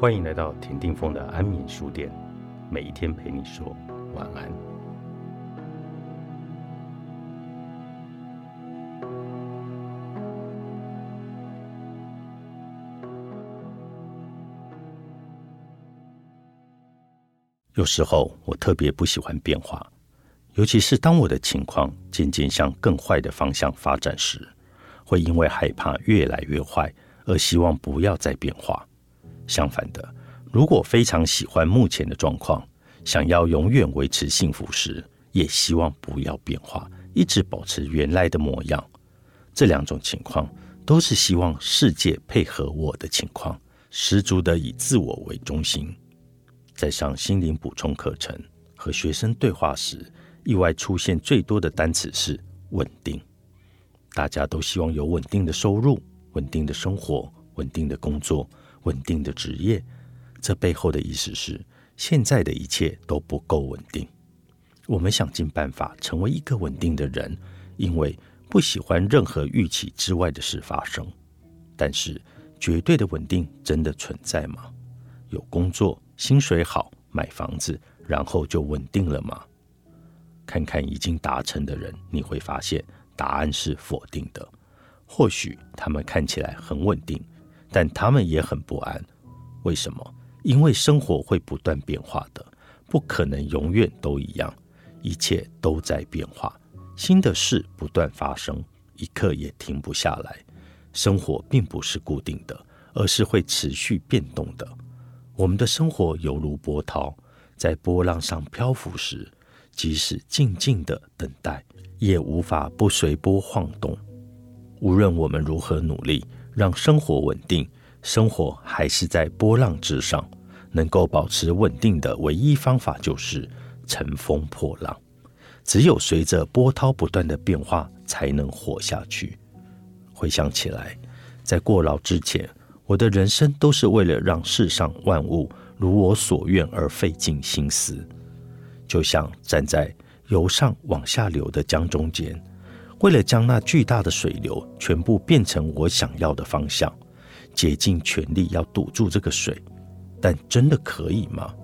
欢迎来到田定峰的安眠书店，每一天陪你说晚安。有时候我特别不喜欢变化，尤其是当我的情况渐渐向更坏的方向发展时，会因为害怕越来越坏而希望不要再变化。相反的，如果非常喜欢目前的状况，想要永远维持幸福时，也希望不要变化，一直保持原来的模样。这两种情况都是希望世界配合我的情况，十足的以自我为中心。在上心灵补充课程和学生对话时，意外出现最多的单词是稳定。大家都希望有稳定的收入、稳定的生活、稳定的工作。稳定的职业，这背后的意思是，现在的一切都不够稳定。我们想尽办法成为一个稳定的人，因为不喜欢任何预期之外的事发生。但是，绝对的稳定真的存在吗？有工作、薪水好、买房子，然后就稳定了吗？看看已经达成的人，你会发现答案是否定的。或许他们看起来很稳定。但他们也很不安，为什么？因为生活会不断变化的，不可能永远都一样，一切都在变化，新的事不断发生，一刻也停不下来。生活并不是固定的，而是会持续变动的。我们的生活犹如波涛，在波浪上漂浮时，即使静静的等待，也无法不随波晃动。无论我们如何努力。让生活稳定，生活还是在波浪之上。能够保持稳定的唯一方法就是乘风破浪。只有随着波涛不断的变化，才能活下去。回想起来，在过劳之前，我的人生都是为了让世上万物如我所愿而费尽心思，就像站在由上往下流的江中间。为了将那巨大的水流全部变成我想要的方向，竭尽全力要堵住这个水，但真的可以吗？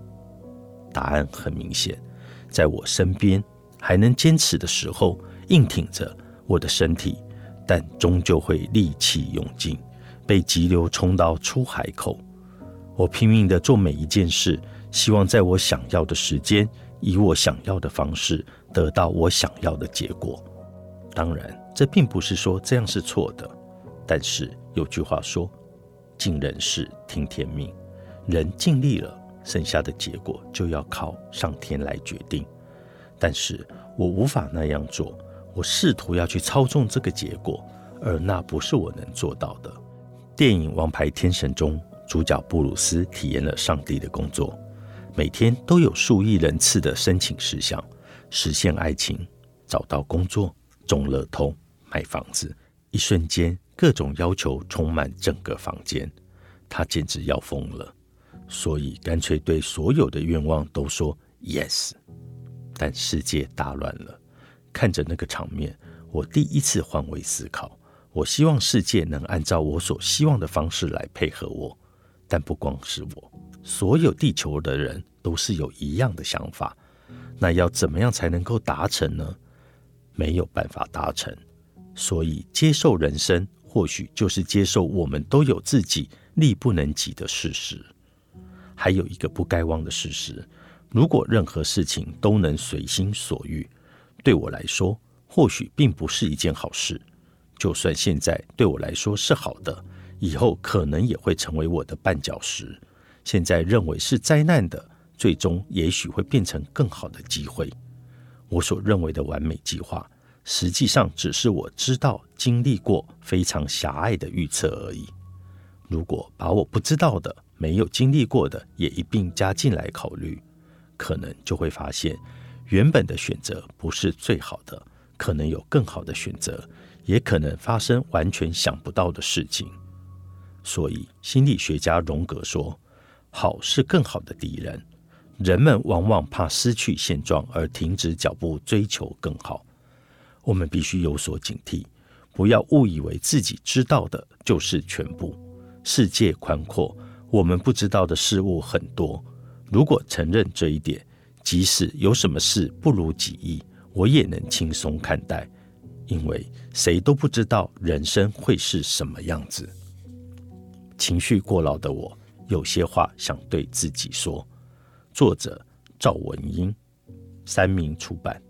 答案很明显，在我身边还能坚持的时候，硬挺着我的身体，但终究会力气用尽，被急流冲到出海口。我拼命的做每一件事，希望在我想要的时间，以我想要的方式，得到我想要的结果。当然，这并不是说这样是错的。但是有句话说：“尽人事，听天命。”人尽力了，剩下的结果就要靠上天来决定。但是我无法那样做，我试图要去操纵这个结果，而那不是我能做到的。电影《王牌天神》中，主角布鲁斯体验了上帝的工作，每天都有数亿人次的申请事项：实现爱情，找到工作。中乐透、买房子，一瞬间，各种要求充满整个房间，他简直要疯了，所以干脆对所有的愿望都说 yes。但世界大乱了，看着那个场面，我第一次换位思考。我希望世界能按照我所希望的方式来配合我，但不光是我，所有地球的人都是有一样的想法。那要怎么样才能够达成呢？没有办法达成，所以接受人生，或许就是接受我们都有自己力不能及的事实。还有一个不该忘的事实：如果任何事情都能随心所欲，对我来说，或许并不是一件好事。就算现在对我来说是好的，以后可能也会成为我的绊脚石。现在认为是灾难的，最终也许会变成更好的机会。我所认为的完美计划，实际上只是我知道、经历过非常狭隘的预测而已。如果把我不知道的、没有经历过的也一并加进来考虑，可能就会发现，原本的选择不是最好的，可能有更好的选择，也可能发生完全想不到的事情。所以，心理学家荣格说：“好是更好的敌人。”人们往往怕失去现状而停止脚步，追求更好。我们必须有所警惕，不要误以为自己知道的就是全部。世界宽阔，我们不知道的事物很多。如果承认这一点，即使有什么事不如己意，我也能轻松看待，因为谁都不知道人生会是什么样子。情绪过劳的我，有些话想对自己说。作者：赵文英，三明出版。